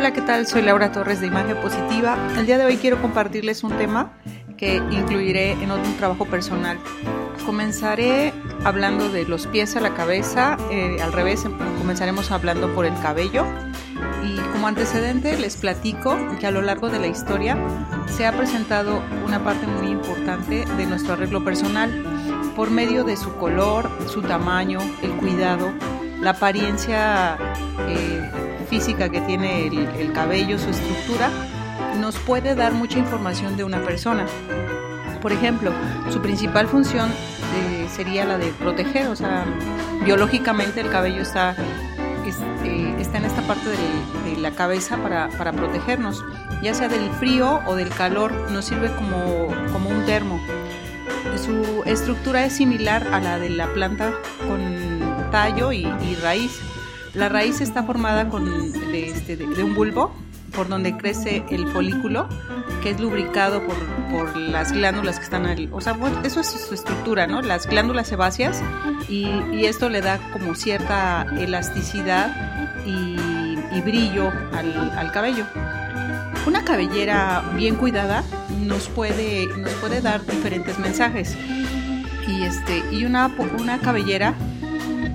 Hola, ¿qué tal? Soy Laura Torres de Imagen Positiva. El día de hoy quiero compartirles un tema que incluiré en otro trabajo personal. Comenzaré hablando de los pies a la cabeza, eh, al revés, comenzaremos hablando por el cabello. Y como antecedente les platico que a lo largo de la historia se ha presentado una parte muy importante de nuestro arreglo personal por medio de su color, su tamaño, el cuidado, la apariencia física que tiene el, el cabello, su estructura, nos puede dar mucha información de una persona. Por ejemplo, su principal función eh, sería la de proteger, o sea, biológicamente el cabello está, eh, está en esta parte de, la cabeza para, para, protegernos, ya sea del frío o del calor, nos sirve como, como un termo. Su estructura es similar a la de la planta con tallo y raíz. La raíz está formada con, de, este, de, un bulbo por donde crece el folículo, que es lubricado por, por las glándulas que están ahí. O sea, bueno, eso es su estructura, ¿no? Las glándulas sebáceas y, y esto le da como cierta elasticidad y, y brillo al, al, cabello. Una cabellera bien cuidada nos puede, nos puede dar diferentes mensajes. Y, este, y una, una cabellera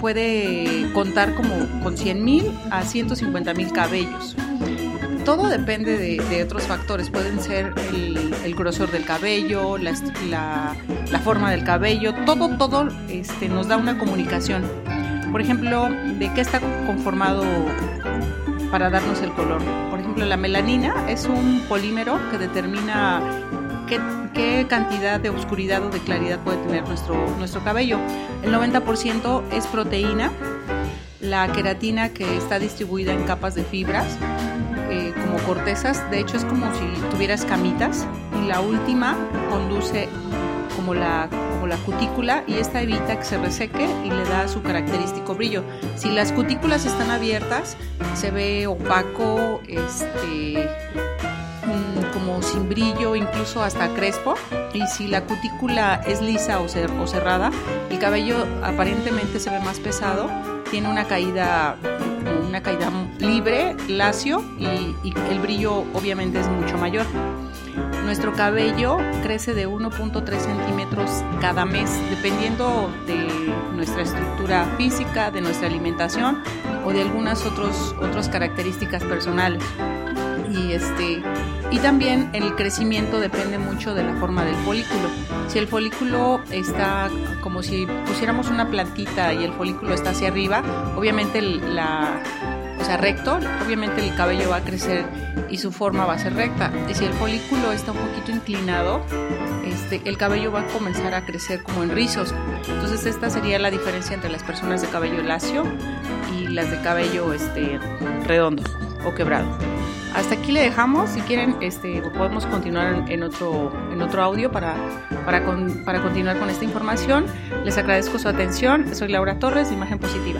puede contar como con 100 mil a 150 mil cabellos. Todo depende de, otros factores, pueden ser el, grosor del cabello, la, la, la, forma del cabello, todo, todo este, nos da una comunicación. Por ejemplo, de qué está conformado para darnos el color. Por ejemplo, la melanina es un polímero que determina qué, qué, cantidad de oscuridad o de claridad puede tener nuestro, nuestro cabello. El 90% es proteína, la queratina que está distribuida en capas de fibras, eh, como cortezas, de hecho es como si tuvieras camitas, y la última conduce como la, como la cutícula y esta evita que se reseque y le da su característico brillo. Si las cutículas están abiertas, se ve opaco, este como sin brillo, incluso hasta crespo. Y si la cutícula es lisa o, cer o, cerrada, el cabello aparentemente se ve más pesado, tiene una caída, una caída libre, lacio y, y el brillo obviamente es mucho mayor. Nuestro cabello crece de 1.3 centímetros cada mes, dependiendo de nuestra estructura física, de nuestra alimentación o de algunas otros, otras características personales y este y también el crecimiento depende mucho de la forma del folículo. Si el folículo está como si pusiéramos una plantita y el folículo está hacia arriba, obviamente la o sea, recto, obviamente el cabello va a crecer y su forma va a ser recta. Y si el folículo está un poquito inclinado, este, el cabello va a comenzar a crecer como en rizos. Entonces esta sería la diferencia entre las personas de cabello lacio y las de cabello este, redondo o quebrado. Hasta aquí le dejamos. Si quieren, este, podemos continuar en otro, en otro audio para, para, con, para continuar con esta información. Les agradezco su atención. Soy Laura Torres Imagen Positiva.